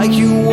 like you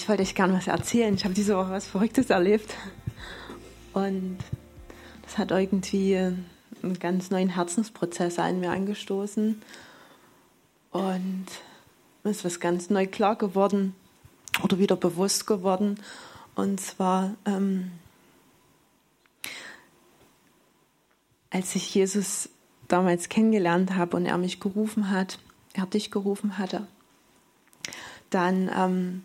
Ich wollte euch gerne was erzählen. Ich habe diese Woche was Verrücktes erlebt. Und das hat irgendwie einen ganz neuen Herzensprozess an mir angestoßen. Und es ist was ganz neu klar geworden oder wieder bewusst geworden. Und zwar, ähm, als ich Jesus damals kennengelernt habe und er mich gerufen hat, er dich gerufen hatte, dann ähm,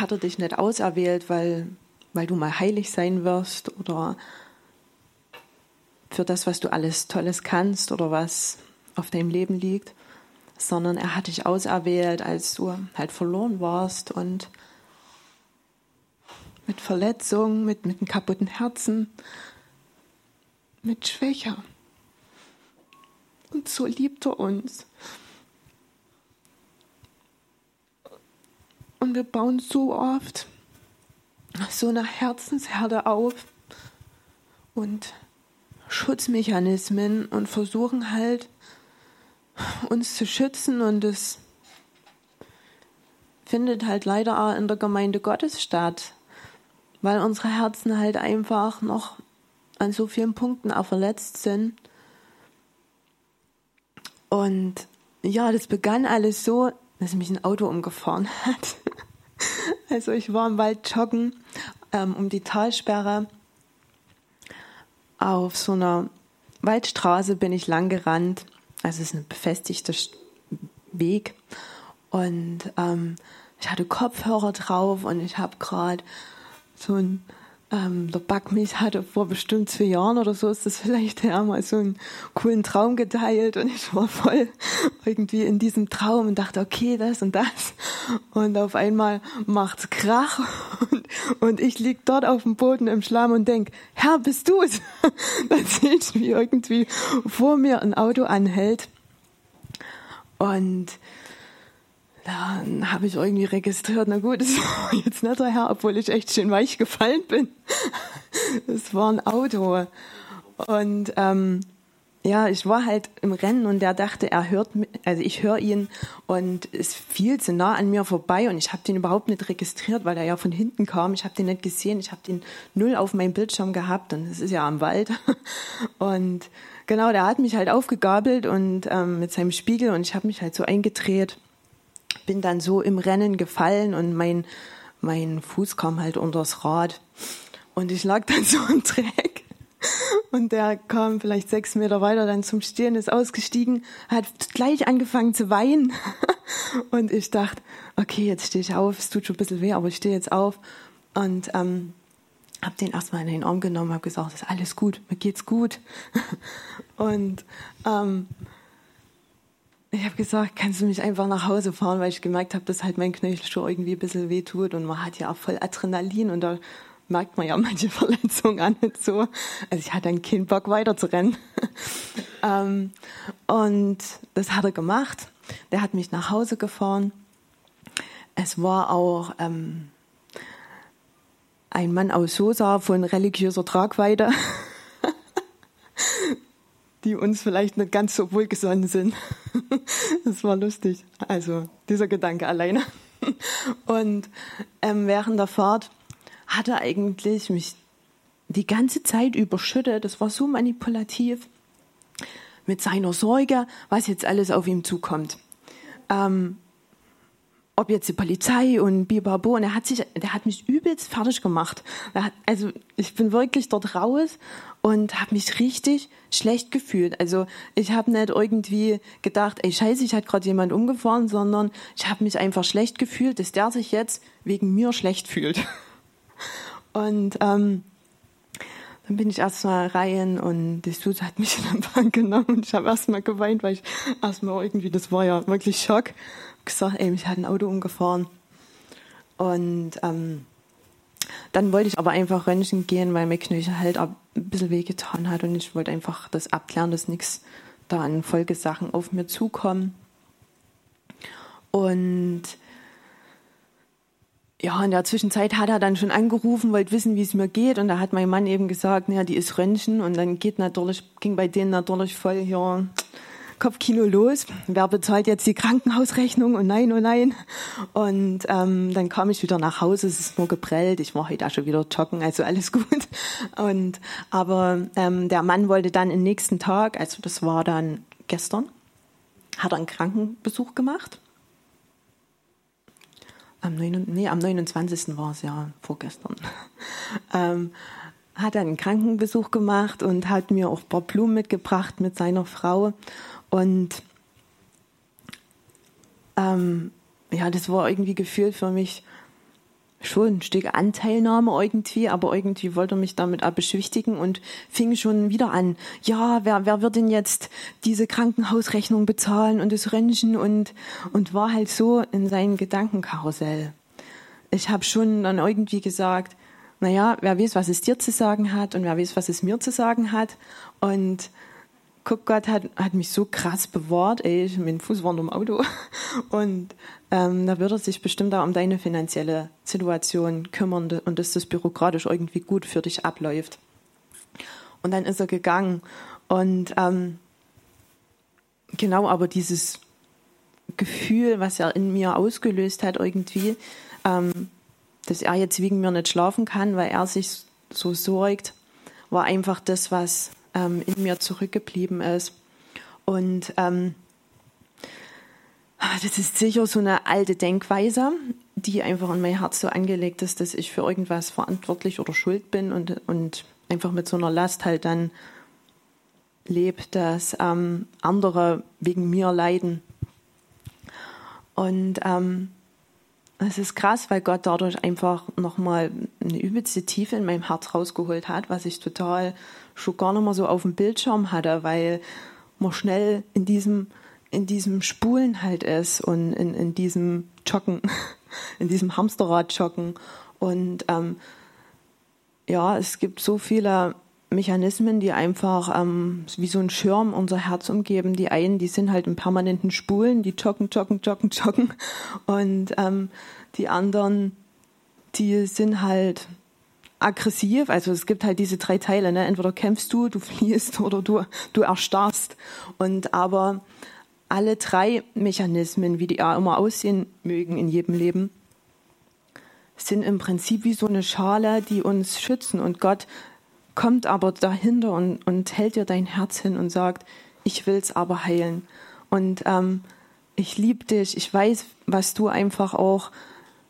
hat er dich nicht auserwählt, weil, weil du mal heilig sein wirst oder für das, was du alles Tolles kannst oder was auf deinem Leben liegt, sondern er hat dich auserwählt, als du halt verloren warst und mit Verletzungen, mit, mit einem kaputten Herzen, mit Schwäche. Und so liebt er uns. Und wir bauen so oft so eine Herzensherde auf und Schutzmechanismen und versuchen halt uns zu schützen und es findet halt leider auch in der Gemeinde Gottes statt, weil unsere Herzen halt einfach noch an so vielen Punkten auch verletzt sind. Und ja, das begann alles so, dass mich ein Auto umgefahren hat. Also ich war im Wald joggen ähm, um die Talsperre. Auf so einer Waldstraße bin ich lang gerannt. Also es ist ein befestigter Weg. Und ähm, ich hatte Kopfhörer drauf und ich habe gerade so ein ähm, der Backmilch hatte vor bestimmt zwei Jahren oder so ist das vielleicht ja mal so einen coolen Traum geteilt und ich war voll irgendwie in diesem Traum und dachte, okay, das und das. Und auf einmal macht's Krach und, und ich lieg dort auf dem Boden im Schlamm und denk, Herr, bist du's? Dann sehe ich, wie irgendwie vor mir ein Auto anhält. Und dann habe ich irgendwie registriert, na gut, das war jetzt nicht der Herr, obwohl ich echt schön weich gefallen bin. Es war ein Auto. Und ähm, ja, ich war halt im Rennen und der dachte, er hört, also ich höre ihn und ist viel zu nah an mir vorbei und ich habe den überhaupt nicht registriert, weil er ja von hinten kam. Ich habe den nicht gesehen, ich habe den null auf meinem Bildschirm gehabt und es ist ja am Wald. Und genau, der hat mich halt aufgegabelt und ähm, mit seinem Spiegel und ich habe mich halt so eingedreht, bin dann so im Rennen gefallen und mein mein Fuß kam halt unters Rad und ich lag dann so im Dreck und der kam vielleicht sechs Meter weiter dann zum Stehen, ist ausgestiegen, hat gleich angefangen zu weinen. Und ich dachte, okay, jetzt stehe ich auf, es tut schon ein bisschen weh, aber ich stehe jetzt auf. Und ähm, habe den erstmal in den Arm genommen, habe gesagt, ist alles gut, mir geht's gut. Und ähm, ich habe gesagt, kannst du mich einfach nach Hause fahren, weil ich gemerkt habe, dass halt mein Knöchel schon irgendwie ein bisschen weh tut und man hat ja auch voll Adrenalin und da merkt man ja manche Verletzungen an nicht so. Also ich hatte dann keinen Bock weiter zu rennen. ähm, und das hat er gemacht. Der hat mich nach Hause gefahren. Es war auch ähm, ein Mann aus Sosa von religiöser Tragweite, die uns vielleicht nicht ganz so wohlgesonnen sind. das war lustig. Also dieser Gedanke alleine. Und ähm, während der Fahrt hat er eigentlich mich die ganze Zeit überschüttet. Das war so manipulativ mit seiner Sorge, was jetzt alles auf ihm zukommt. Ähm, ob jetzt die Polizei und Bibabo, und er hat sich, der hat mich übelst fertig gemacht. Hat, also ich bin wirklich dort raus und habe mich richtig schlecht gefühlt. Also ich habe nicht irgendwie gedacht, ey Scheiße, ich hat gerade jemand umgefahren, sondern ich habe mich einfach schlecht gefühlt, dass der sich jetzt wegen mir schlecht fühlt. Und ähm, dann bin ich erstmal rein und die Suse hat mich in den Bank genommen und ich habe erstmal geweint, weil ich erstmal irgendwie, das war ja wirklich Schock, gesagt, ey, mich hat ein Auto umgefahren. Und ähm, dann wollte ich aber einfach Röntgen gehen, weil mir Knöchel halt ein bisschen wehgetan hat und ich wollte einfach das abklären, dass nichts da an Folgesachen auf mir zukommen. Und ja, in der Zwischenzeit hat er dann schon angerufen, wollte wissen, wie es mir geht. Und da hat mein Mann eben gesagt, naja, die ist Röntgen. Und dann geht natürlich, ging bei denen natürlich voll hier Kopfkino los. Wer bezahlt jetzt die Krankenhausrechnung? Und nein, oh nein. Und ähm, dann kam ich wieder nach Hause, es ist nur geprellt. Ich war heute auch schon wieder joggen, also alles gut. Und aber ähm, der Mann wollte dann den nächsten Tag, also das war dann gestern, hat er einen Krankenbesuch gemacht am, 9, nee, am 29. war es ja vorgestern, ähm, hat einen Krankenbesuch gemacht und hat mir auch ein paar Blumen mitgebracht mit seiner Frau. Und ähm, ja, das war irgendwie gefühlt für mich schon ein Stück Anteilnahme irgendwie, aber irgendwie wollte er mich damit auch beschwichtigen und fing schon wieder an, ja, wer, wer wird denn jetzt diese Krankenhausrechnung bezahlen und das Röntgen? Und, und war halt so in seinem Gedankenkarussell. Ich habe schon dann irgendwie gesagt, naja, wer weiß, was es dir zu sagen hat und wer weiß, was es mir zu sagen hat. Und guck, Gott hat, hat mich so krass bewahrt, ey, mein Fuß war im Auto. Und ähm, da wird er sich bestimmt auch um deine finanzielle Situation kümmern und dass das bürokratisch irgendwie gut für dich abläuft. Und dann ist er gegangen. Und ähm, genau, aber dieses Gefühl, was er in mir ausgelöst hat, irgendwie, ähm, dass er jetzt wegen mir nicht schlafen kann, weil er sich so sorgt, war einfach das, was ähm, in mir zurückgeblieben ist. Und ähm, das ist sicher so eine alte Denkweise, die einfach in mein Herz so angelegt ist, dass ich für irgendwas verantwortlich oder schuld bin und, und einfach mit so einer Last halt dann lebe, dass ähm, andere wegen mir leiden. Und ähm, ist krass, weil Gott dadurch einfach nochmal eine übelste Tiefe in meinem Herz rausgeholt hat, was ich total schon gar nicht mehr so auf dem Bildschirm hatte, weil man schnell in diesem in diesem Spulen halt ist und in, in diesem Joggen, in diesem Hamsterrad joggen. Und ähm, ja, es gibt so viele Mechanismen, die einfach ähm, wie so ein Schirm unser Herz umgeben. Die einen, die sind halt im permanenten Spulen, die joggen, joggen, joggen, joggen. Und ähm, die anderen, die sind halt aggressiv. Also es gibt halt diese drei Teile. Ne? Entweder kämpfst du, du fliehst oder du, du erstarrst. Und aber alle drei Mechanismen, wie die auch immer aussehen mögen in jedem Leben, sind im Prinzip wie so eine Schale, die uns schützen. Und Gott kommt aber dahinter und, und hält dir dein Herz hin und sagt, ich will's aber heilen. Und ähm, ich liebe dich, ich weiß, was du einfach auch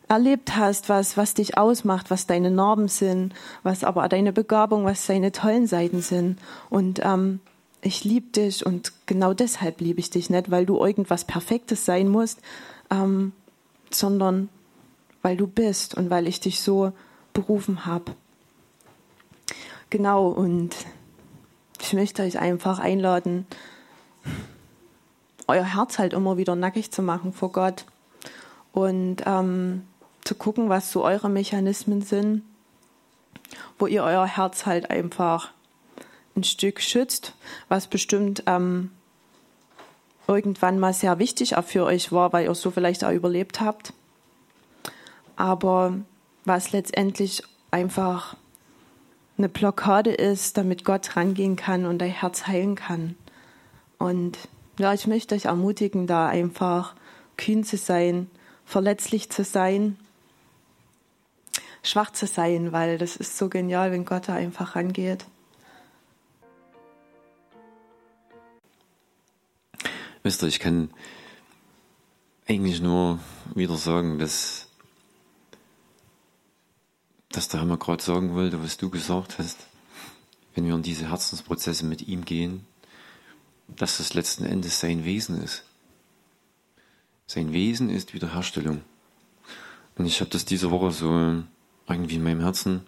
erlebt hast, was, was dich ausmacht, was deine Narben sind, was aber deine Begabung, was deine tollen Seiten sind. Und ähm, ich liebe dich und genau deshalb liebe ich dich nicht, weil du irgendwas Perfektes sein musst, ähm, sondern weil du bist und weil ich dich so berufen habe. Genau, und ich möchte euch einfach einladen, euer Herz halt immer wieder nackig zu machen vor Gott und ähm, zu gucken, was so eure Mechanismen sind, wo ihr euer Herz halt einfach ein Stück schützt, was bestimmt ähm, irgendwann mal sehr wichtig auch für euch war, weil ihr so vielleicht auch überlebt habt, aber was letztendlich einfach eine Blockade ist, damit Gott rangehen kann und dein Herz heilen kann. Und ja, ich möchte euch ermutigen, da einfach kühn zu sein, verletzlich zu sein, schwach zu sein, weil das ist so genial, wenn Gott da einfach rangeht. Wisst ihr, ich kann eigentlich nur wieder sagen, dass dass der Hammer gerade sagen wollte, was du gesagt hast, wenn wir in diese Herzensprozesse mit ihm gehen, dass das letzten Endes sein Wesen ist. Sein Wesen ist Wiederherstellung. Und ich habe das diese Woche so irgendwie in meinem Herzen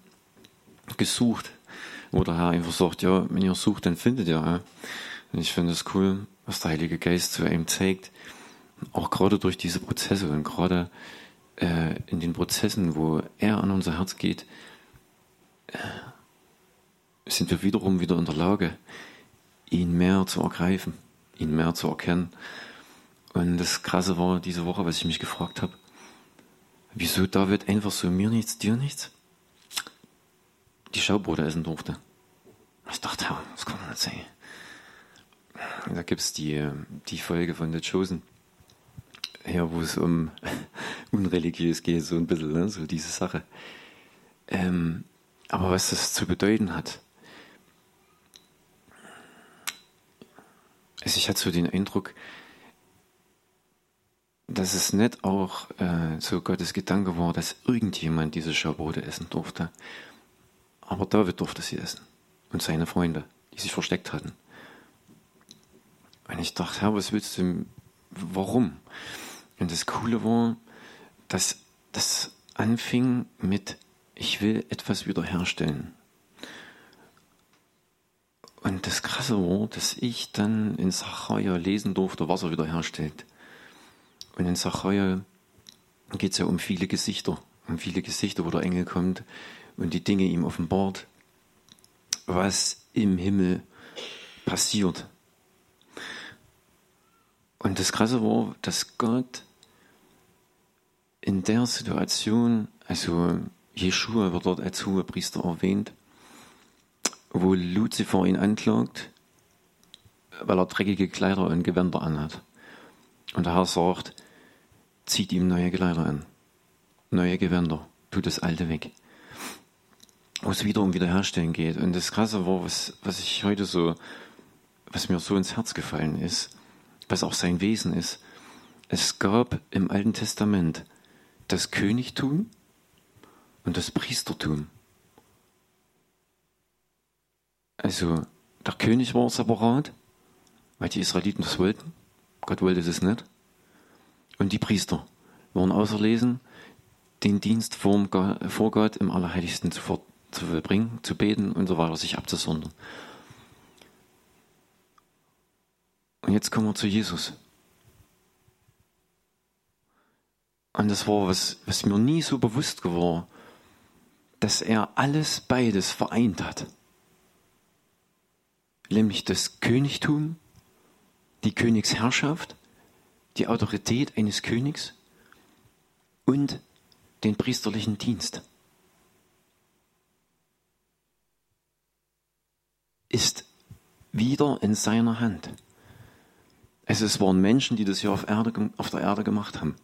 gesucht, wo der Herr einfach sagt, ja, wenn ihr sucht, dann findet ihr. Und ich finde es cool, was der Heilige Geist zu einem zeigt, auch gerade durch diese Prozesse und gerade äh, in den Prozessen, wo er an unser Herz geht, äh, sind wir wiederum wieder in der Lage, ihn mehr zu ergreifen, ihn mehr zu erkennen. Und das Krasse war diese Woche, was ich mich gefragt habe, wieso David einfach so mir nichts, dir nichts, die Schaubrote essen durfte. Ich dachte, das kann man nicht sein. Da gibt es die, die Folge von The Chosen ja, wo es um unreligiös geht, so ein bisschen, ne? so diese Sache. Ähm, aber was das zu bedeuten hat. Also ich hatte so den Eindruck, dass es nicht auch äh, so Gottes Gedanke war, dass irgendjemand diese Schabrode essen durfte. Aber David durfte sie essen. Und seine Freunde, die sich versteckt hatten. Und ich dachte, Herr, was willst du, warum? Und das Coole war, dass das anfing mit, ich will etwas wiederherstellen. Und das Krasse war, dass ich dann in Sacharja lesen durfte, was er wiederherstellt. Und in Sacharja geht es ja um viele Gesichter, um viele Gesichter, wo der Engel kommt und die Dinge ihm offenbart, was im Himmel passiert. Und das Krasse war, dass Gott in der Situation, also Jeschua wird dort als hoher Priester erwähnt, wo Luzifer ihn anklagt, weil er dreckige Kleider und Gewänder anhat. Und der Herr sagt, zieht ihm neue Kleider an, neue Gewänder, tut das alte weg. Wo es wieder um Wiederherstellen geht. Und das Krasse war, was, was ich heute so, was mir so ins Herz gefallen ist, was auch sein Wesen ist. Es gab im Alten Testament das Königtum und das Priestertum. Also der König war separat, weil die Israeliten das wollten. Gott wollte das nicht. Und die Priester waren auserlesen, den Dienst vor Gott im Allerheiligsten zu, zu vollbringen, zu beten und so weiter, sich abzusondern. Und jetzt kommen wir zu Jesus. Und das war was, was mir nie so bewusst war, dass er alles beides vereint hat. Nämlich das Königtum, die Königsherrschaft die Autorität eines Königs und den priesterlichen Dienst. Ist wieder in seiner Hand. Also es waren Menschen, die das hier auf, Erde, auf der Erde gemacht haben.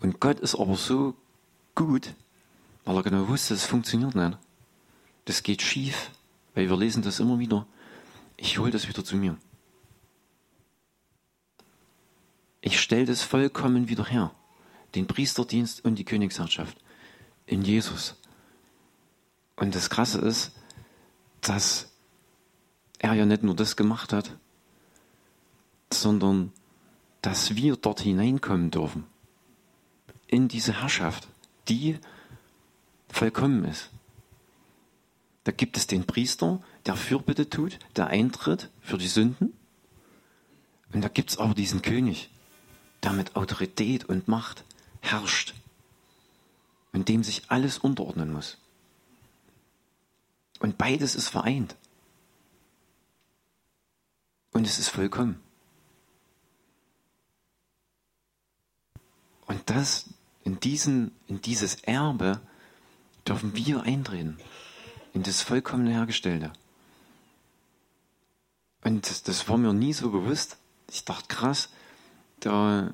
Und Gott ist aber so gut, weil er genau wusste, es funktioniert nicht. Das geht schief, weil wir lesen das immer wieder. Ich hole das wieder zu mir. Ich stelle das vollkommen wieder her. Den Priesterdienst und die Königsherrschaft in Jesus. Und das Krasse ist, dass er ja nicht nur das gemacht hat, sondern dass wir dort hineinkommen dürfen. In diese Herrschaft, die vollkommen ist. Da gibt es den Priester, der Fürbitte tut, der eintritt für die Sünden. Und da gibt es auch diesen König, der mit Autorität und Macht herrscht und dem sich alles unterordnen muss. Und beides ist vereint. Und es ist vollkommen. Und das, in, diesen, in dieses Erbe dürfen wir eintreten. In das vollkommene Hergestellte. Und das, das war mir nie so bewusst. Ich dachte, krass, da,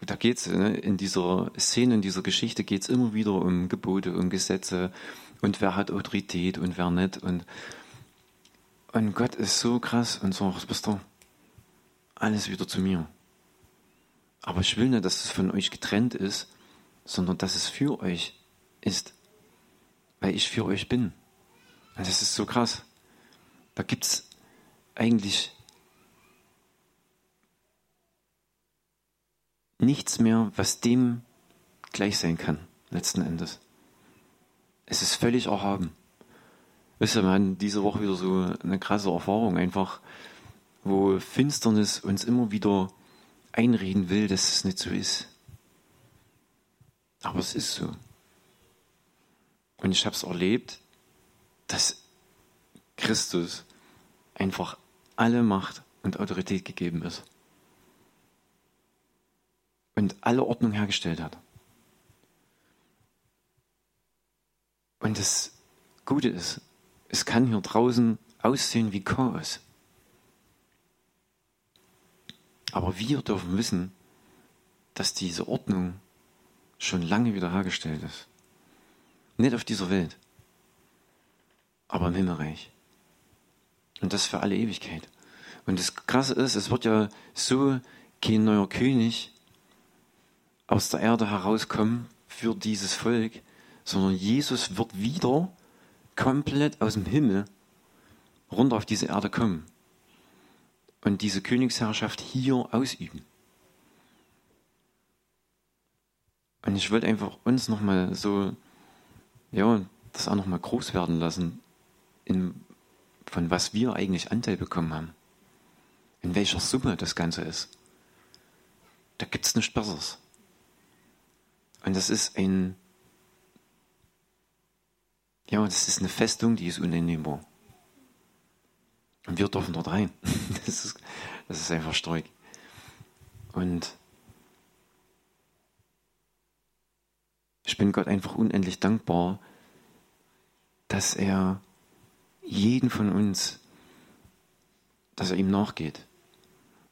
da geht es, ne, in dieser Szene, in dieser Geschichte geht es immer wieder um Gebote, um Gesetze und wer hat Autorität und wer nicht. Und, und Gott ist so krass und sagt, bist du alles wieder zu mir. Aber ich will nicht, dass es von euch getrennt ist, sondern dass es für euch ist, weil ich für euch bin. Und das ist so krass. Da gibt es eigentlich nichts mehr, was dem gleich sein kann, letzten Endes. Es ist völlig erhaben. Wisst ihr, wir hatten diese Woche wieder so eine krasse Erfahrung, einfach, wo Finsternis uns immer wieder einreden will, dass es nicht so ist. Aber es ist so. Und ich habe es erlebt, dass Christus einfach alle Macht und Autorität gegeben ist. Und alle Ordnung hergestellt hat. Und das Gute ist, es kann hier draußen aussehen wie Chaos. Aber wir dürfen wissen, dass diese Ordnung schon lange wiederhergestellt ist. Nicht auf dieser Welt, aber im Himmelreich. Und das für alle Ewigkeit. Und das Krasse ist, es wird ja so kein neuer König aus der Erde herauskommen für dieses Volk, sondern Jesus wird wieder komplett aus dem Himmel runter auf diese Erde kommen und diese Königsherrschaft hier ausüben. Und ich wollte einfach uns nochmal so, ja, das auch nochmal groß werden lassen, in, von was wir eigentlich Anteil bekommen haben. In welcher Summe das Ganze ist. Da gibt es nichts Besseres. Und das ist ein, ja, das ist eine Festung, die ist unannehmbar. Und wir dürfen dort rein. Das ist, das ist einfach stark. Und ich bin Gott einfach unendlich dankbar, dass er jeden von uns, dass er ihm nachgeht.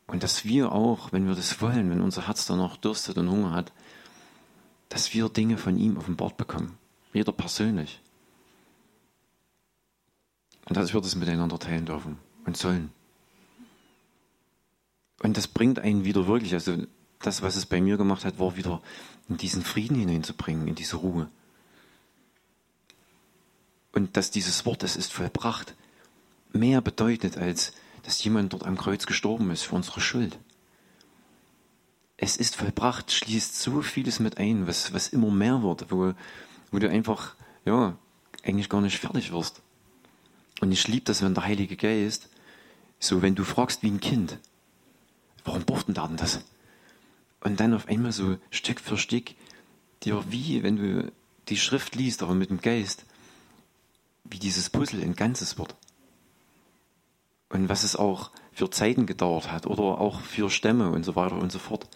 Und dass wir auch, wenn wir das wollen, wenn unser Herz danach dürstet und Hunger hat, dass wir Dinge von ihm offenbart bekommen. Jeder persönlich. Und dass wir das miteinander teilen dürfen und sollen. Und das bringt einen wieder wirklich, also das, was es bei mir gemacht hat, war wieder in diesen Frieden hineinzubringen, in diese Ruhe. Und dass dieses Wort, es ist vollbracht, mehr bedeutet, als dass jemand dort am Kreuz gestorben ist für unsere Schuld. Es ist vollbracht, schließt so vieles mit ein, was, was immer mehr wird, wo, wo du einfach, ja, eigentlich gar nicht fertig wirst. Und ich liebe das, wenn der Heilige Geist, so wenn du fragst wie ein Kind, warum braucht denn da denn das? Und dann auf einmal so Stück für Stück dir wie, wenn du die Schrift liest, aber mit dem Geist, wie dieses Puzzle ein Ganzes wird. Und was es auch für Zeiten gedauert hat oder auch für Stämme und so weiter und so fort,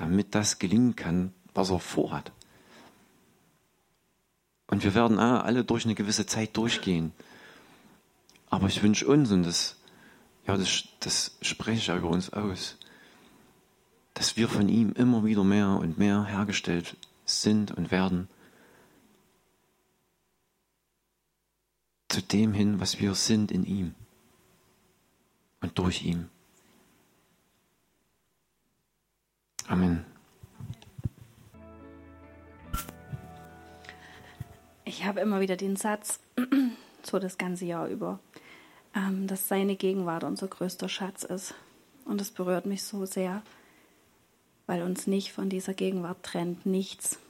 damit das gelingen kann, was er vorhat. Und wir werden alle durch eine gewisse Zeit durchgehen. Aber ich wünsche uns, und das, ja, das, das spreche ich über uns aus, dass wir von ihm immer wieder mehr und mehr hergestellt sind und werden. Zu dem hin, was wir sind in ihm und durch ihn. Amen. Ich habe immer wieder den Satz, so das ganze Jahr über, ähm, dass seine Gegenwart unser größter Schatz ist. Und das berührt mich so sehr, weil uns nicht von dieser Gegenwart trennt. Nichts.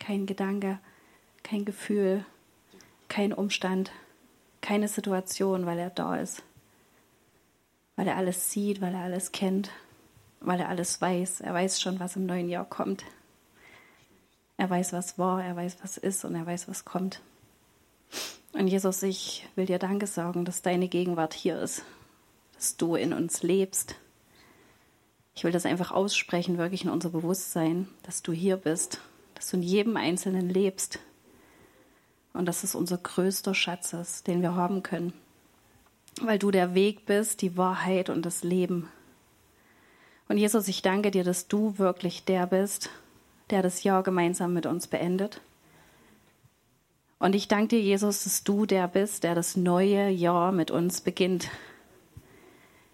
Kein Gedanke, kein Gefühl, kein Umstand, keine Situation, weil er da ist. Weil er alles sieht, weil er alles kennt, weil er alles weiß. Er weiß schon, was im neuen Jahr kommt. Er weiß, was war, er weiß, was ist und er weiß, was kommt. Und Jesus, ich will dir Danke sagen, dass deine Gegenwart hier ist, dass du in uns lebst. Ich will das einfach aussprechen, wirklich in unser Bewusstsein, dass du hier bist, dass du in jedem Einzelnen lebst und dass es unser größter Schatz ist, den wir haben können, weil du der Weg bist, die Wahrheit und das Leben. Und Jesus, ich danke dir, dass du wirklich der bist, der das Jahr gemeinsam mit uns beendet. Und ich danke dir, Jesus, dass du der bist, der das neue Jahr mit uns beginnt.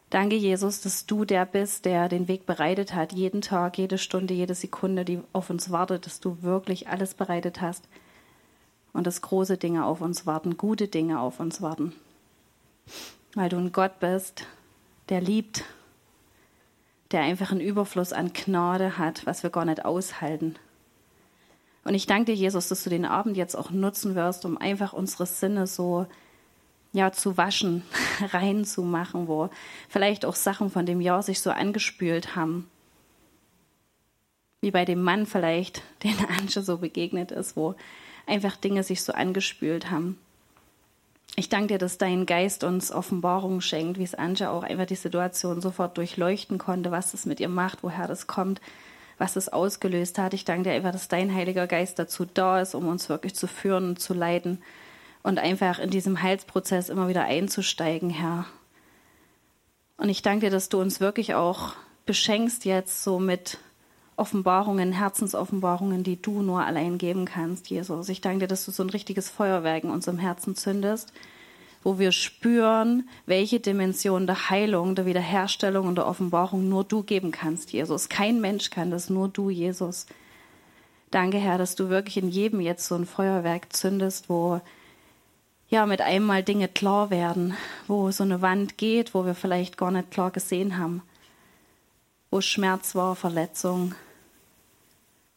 Danke, Jesus, dass du der bist, der den Weg bereitet hat, jeden Tag, jede Stunde, jede Sekunde, die auf uns wartet, dass du wirklich alles bereitet hast und dass große Dinge auf uns warten, gute Dinge auf uns warten. Weil du ein Gott bist, der liebt, der einfach einen Überfluss an Gnade hat, was wir gar nicht aushalten. Und ich danke dir, Jesus, dass du den Abend jetzt auch nutzen wirst, um einfach unsere Sinne so ja, zu waschen, reinzumachen, wo vielleicht auch Sachen von dem Jahr sich so angespült haben. Wie bei dem Mann vielleicht, den Anche so begegnet ist, wo einfach Dinge sich so angespült haben. Ich danke dir, dass dein Geist uns Offenbarungen schenkt, wie es Anja auch einfach die Situation sofort durchleuchten konnte, was es mit ihr macht, woher das kommt, was es ausgelöst hat. Ich danke dir einfach, dass dein Heiliger Geist dazu da ist, um uns wirklich zu führen und zu leiten und einfach in diesem Heilsprozess immer wieder einzusteigen, Herr. Und ich danke dir, dass du uns wirklich auch beschenkst jetzt so mit Offenbarungen, Herzensoffenbarungen, die du nur allein geben kannst, Jesus. Ich danke dir, dass du so ein richtiges Feuerwerk in unserem Herzen zündest, wo wir spüren, welche Dimension der Heilung, der Wiederherstellung und der Offenbarung nur du geben kannst, Jesus. Kein Mensch kann das, nur du, Jesus. Danke, Herr, dass du wirklich in jedem jetzt so ein Feuerwerk zündest, wo ja mit einmal Dinge klar werden, wo so eine Wand geht, wo wir vielleicht gar nicht klar gesehen haben, wo Schmerz war, Verletzung,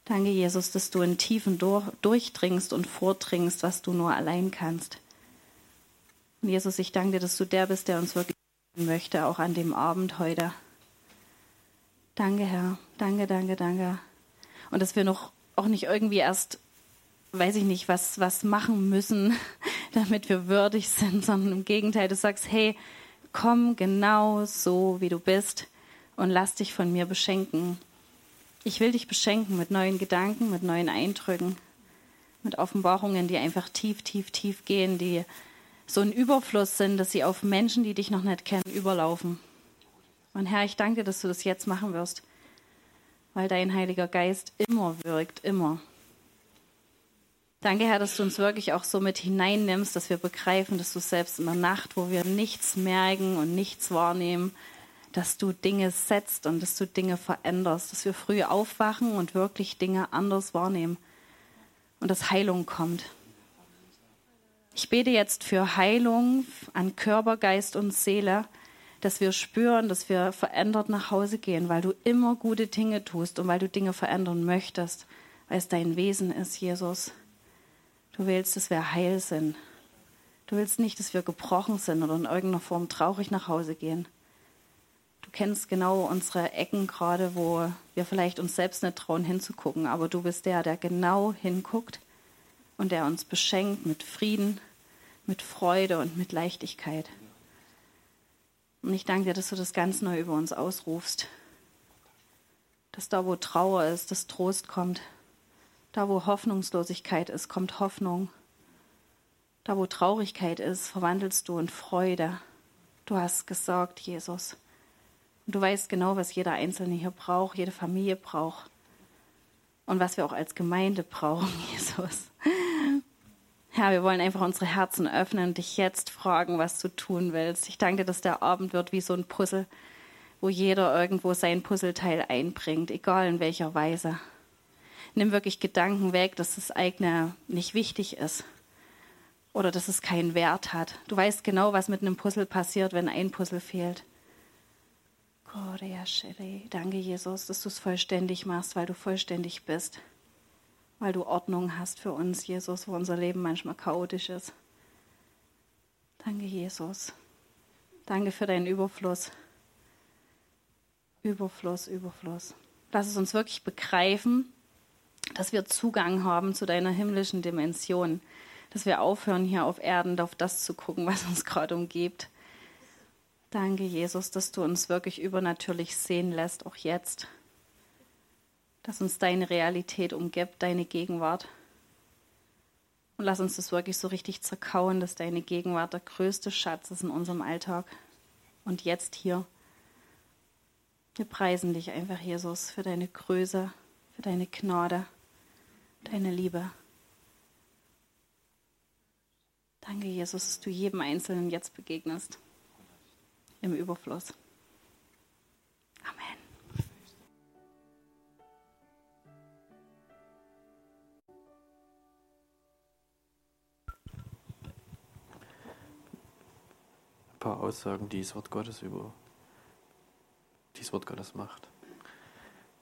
Danke, Jesus, dass du in Tiefen durch, durchdringst und vordringst, was du nur allein kannst. Und Jesus, ich danke dir, dass du der bist, der uns wirklich möchte, auch an dem Abend heute. Danke, Herr. Danke, danke, danke. Und dass wir noch auch nicht irgendwie erst, weiß ich nicht, was, was machen müssen, damit wir würdig sind, sondern im Gegenteil, du sagst, hey, komm genau so, wie du bist und lass dich von mir beschenken. Ich will dich beschenken mit neuen Gedanken, mit neuen Eindrücken, mit Offenbarungen, die einfach tief, tief, tief gehen, die so ein Überfluss sind, dass sie auf Menschen, die dich noch nicht kennen, überlaufen. Und Herr, ich danke, dass du das jetzt machen wirst, weil dein Heiliger Geist immer wirkt, immer. Danke, Herr, dass du uns wirklich auch so mit hineinnimmst, dass wir begreifen, dass du selbst in der Nacht, wo wir nichts merken und nichts wahrnehmen, dass du Dinge setzt und dass du Dinge veränderst, dass wir früh aufwachen und wirklich Dinge anders wahrnehmen und dass Heilung kommt. Ich bete jetzt für Heilung an Körper, Geist und Seele, dass wir spüren, dass wir verändert nach Hause gehen, weil du immer gute Dinge tust und weil du Dinge verändern möchtest, weil es dein Wesen ist, Jesus. Du willst, dass wir heil sind. Du willst nicht, dass wir gebrochen sind oder in irgendeiner Form traurig nach Hause gehen. Du kennst genau unsere Ecken gerade, wo wir vielleicht uns selbst nicht trauen hinzugucken, aber du bist der, der genau hinguckt und der uns beschenkt mit Frieden, mit Freude und mit Leichtigkeit. Und ich danke dir, dass du das ganz neu über uns ausrufst. Dass da, wo Trauer ist, das Trost kommt. Da, wo Hoffnungslosigkeit ist, kommt Hoffnung. Da, wo Traurigkeit ist, verwandelst du in Freude. Du hast gesorgt, Jesus. Und du weißt genau, was jeder Einzelne hier braucht, jede Familie braucht. Und was wir auch als Gemeinde brauchen, Jesus. Herr, wir wollen einfach unsere Herzen öffnen und dich jetzt fragen, was du tun willst. Ich danke dir, dass der Abend wird wie so ein Puzzle, wo jeder irgendwo sein Puzzleteil einbringt, egal in welcher Weise. Nimm wirklich Gedanken weg, dass das eigene nicht wichtig ist oder dass es keinen Wert hat. Du weißt genau, was mit einem Puzzle passiert, wenn ein Puzzle fehlt. Danke, Jesus, dass du es vollständig machst, weil du vollständig bist weil du Ordnung hast für uns, Jesus, wo unser Leben manchmal chaotisch ist. Danke, Jesus. Danke für deinen Überfluss. Überfluss, Überfluss. Lass es uns wirklich begreifen, dass wir Zugang haben zu deiner himmlischen Dimension. Dass wir aufhören, hier auf Erden auf das zu gucken, was uns gerade umgibt. Danke, Jesus, dass du uns wirklich übernatürlich sehen lässt, auch jetzt dass uns deine Realität umgibt, deine Gegenwart. Und lass uns das wirklich so richtig zerkauen, dass deine Gegenwart der größte Schatz ist in unserem Alltag. Und jetzt hier. Wir preisen dich einfach, Jesus, für deine Größe, für deine Gnade, deine Liebe. Danke, Jesus, dass du jedem Einzelnen jetzt begegnest. Im Überfluss. paar Aussagen, die das Wort Gottes über dieses Wort Gottes macht.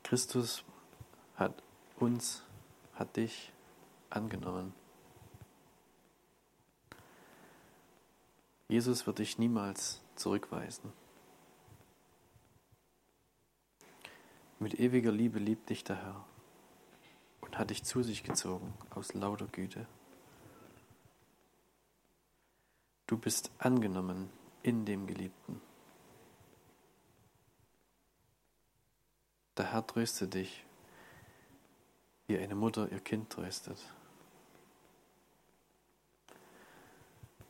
Christus hat uns, hat dich angenommen. Jesus wird dich niemals zurückweisen. Mit ewiger Liebe liebt dich der Herr und hat dich zu sich gezogen aus lauter Güte. Du bist angenommen in dem Geliebten. Der Herr tröste dich, wie eine Mutter ihr Kind tröstet.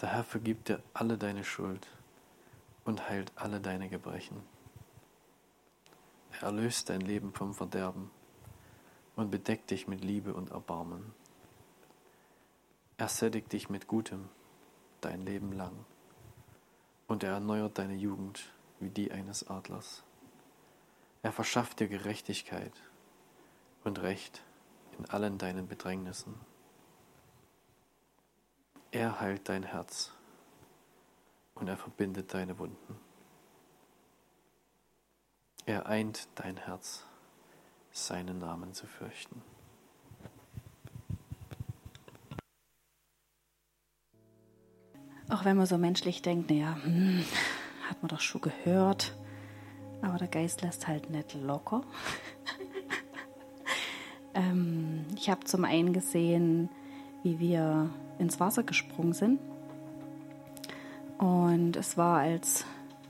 Der Herr vergibt dir alle deine Schuld und heilt alle deine Gebrechen. Er erlöst dein Leben vom Verderben und bedeckt dich mit Liebe und Erbarmen. Er sättigt dich mit Gutem dein Leben lang und er erneuert deine Jugend wie die eines Adlers. Er verschafft dir Gerechtigkeit und Recht in allen deinen Bedrängnissen. Er heilt dein Herz und er verbindet deine Wunden. Er eint dein Herz, seinen Namen zu fürchten. Auch wenn man so menschlich denkt, naja, hm, hat man doch schon gehört. Aber der Geist lässt halt nicht locker. ähm, ich habe zum einen gesehen, wie wir ins Wasser gesprungen sind. Und es war, als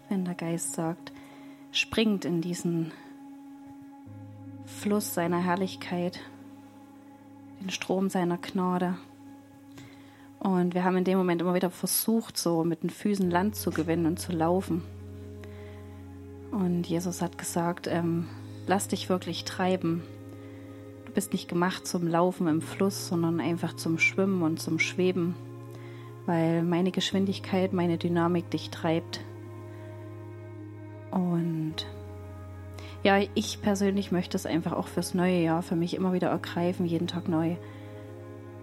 wenn der Geist sagt, springt in diesen Fluss seiner Herrlichkeit, den Strom seiner Gnade. Und wir haben in dem Moment immer wieder versucht, so mit den Füßen Land zu gewinnen und zu laufen. Und Jesus hat gesagt, ähm, lass dich wirklich treiben. Bist nicht gemacht zum Laufen im Fluss, sondern einfach zum Schwimmen und zum Schweben, weil meine Geschwindigkeit, meine Dynamik dich treibt. Und ja, ich persönlich möchte es einfach auch fürs neue Jahr für mich immer wieder ergreifen, jeden Tag neu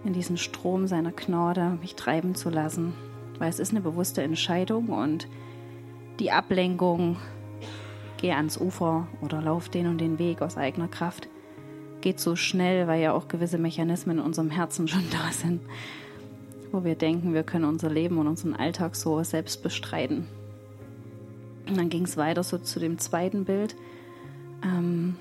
in diesen Strom seiner Gnade mich treiben zu lassen. Weil es ist eine bewusste Entscheidung und die Ablenkung, geh ans Ufer oder lauf den und den Weg aus eigener Kraft, geht so schnell, weil ja auch gewisse Mechanismen in unserem Herzen schon da sind, wo wir denken, wir können unser Leben und unseren Alltag so selbst bestreiten. Und dann ging es weiter so zu dem zweiten Bild, ähm,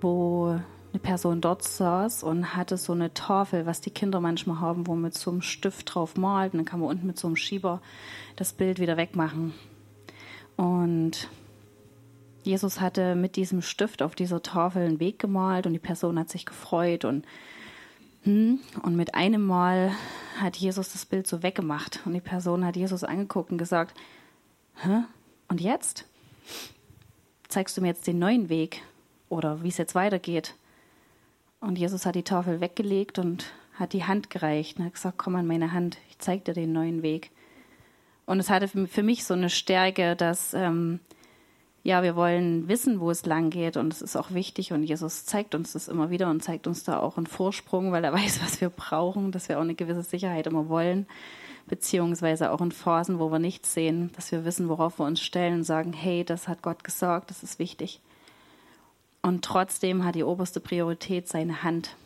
wo eine Person dort saß und hatte so eine Tafel, was die Kinder manchmal haben, wo mit so einem Stift drauf malt. Und dann kann man unten mit so einem Schieber das Bild wieder wegmachen. Und Jesus hatte mit diesem Stift auf dieser Tafel einen Weg gemalt und die Person hat sich gefreut und hm, und mit einem Mal hat Jesus das Bild so weggemacht und die Person hat Jesus angeguckt und gesagt, Hä? Und jetzt? Zeigst du mir jetzt den neuen Weg oder wie es jetzt weitergeht? Und Jesus hat die Tafel weggelegt und hat die Hand gereicht und hat gesagt, komm an meine Hand, ich zeig dir den neuen Weg. Und es hatte für mich so eine Stärke, dass ähm, ja, wir wollen wissen, wo es lang geht und es ist auch wichtig und Jesus zeigt uns das immer wieder und zeigt uns da auch einen Vorsprung, weil er weiß, was wir brauchen, dass wir auch eine gewisse Sicherheit immer wollen, beziehungsweise auch in Phasen, wo wir nichts sehen, dass wir wissen, worauf wir uns stellen und sagen, hey, das hat Gott gesagt, das ist wichtig. Und trotzdem hat die oberste Priorität seine Hand,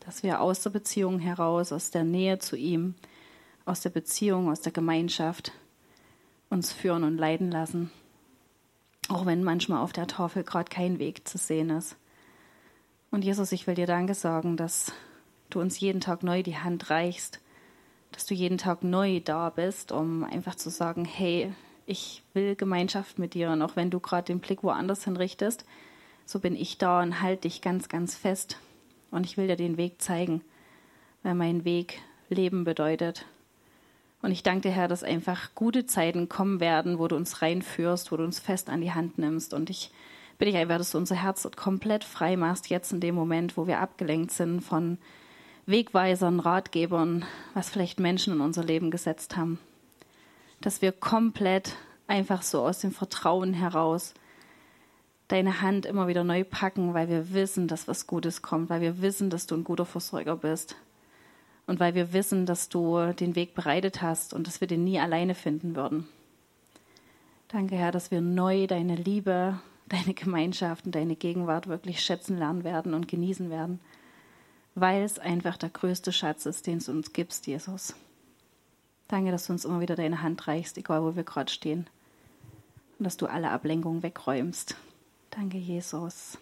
dass wir aus der Beziehung heraus, aus der Nähe zu ihm, aus der Beziehung, aus der Gemeinschaft uns führen und leiden lassen auch wenn manchmal auf der Tafel gerade kein Weg zu sehen ist. Und Jesus, ich will dir Danke sagen, dass du uns jeden Tag neu die Hand reichst, dass du jeden Tag neu da bist, um einfach zu sagen, hey, ich will Gemeinschaft mit dir. Und auch wenn du gerade den Blick woanders hinrichtest, so bin ich da und halte dich ganz, ganz fest. Und ich will dir den Weg zeigen, weil mein Weg Leben bedeutet. Und ich danke dir, Herr, dass einfach gute Zeiten kommen werden, wo du uns reinführst, wo du uns fest an die Hand nimmst. Und ich bitte dich einfach, dass du unser Herz komplett frei machst, jetzt in dem Moment, wo wir abgelenkt sind von Wegweisern, Ratgebern, was vielleicht Menschen in unser Leben gesetzt haben. Dass wir komplett einfach so aus dem Vertrauen heraus deine Hand immer wieder neu packen, weil wir wissen, dass was Gutes kommt, weil wir wissen, dass du ein guter Versorger bist und weil wir wissen, dass du den Weg bereitet hast und dass wir den nie alleine finden würden. Danke, Herr, dass wir neu deine Liebe, deine Gemeinschaft und deine Gegenwart wirklich schätzen lernen werden und genießen werden, weil es einfach der größte Schatz ist, den du uns gibst, Jesus. Danke, dass du uns immer wieder deine Hand reichst, egal wo wir gerade stehen. Und dass du alle Ablenkungen wegräumst. Danke, Jesus.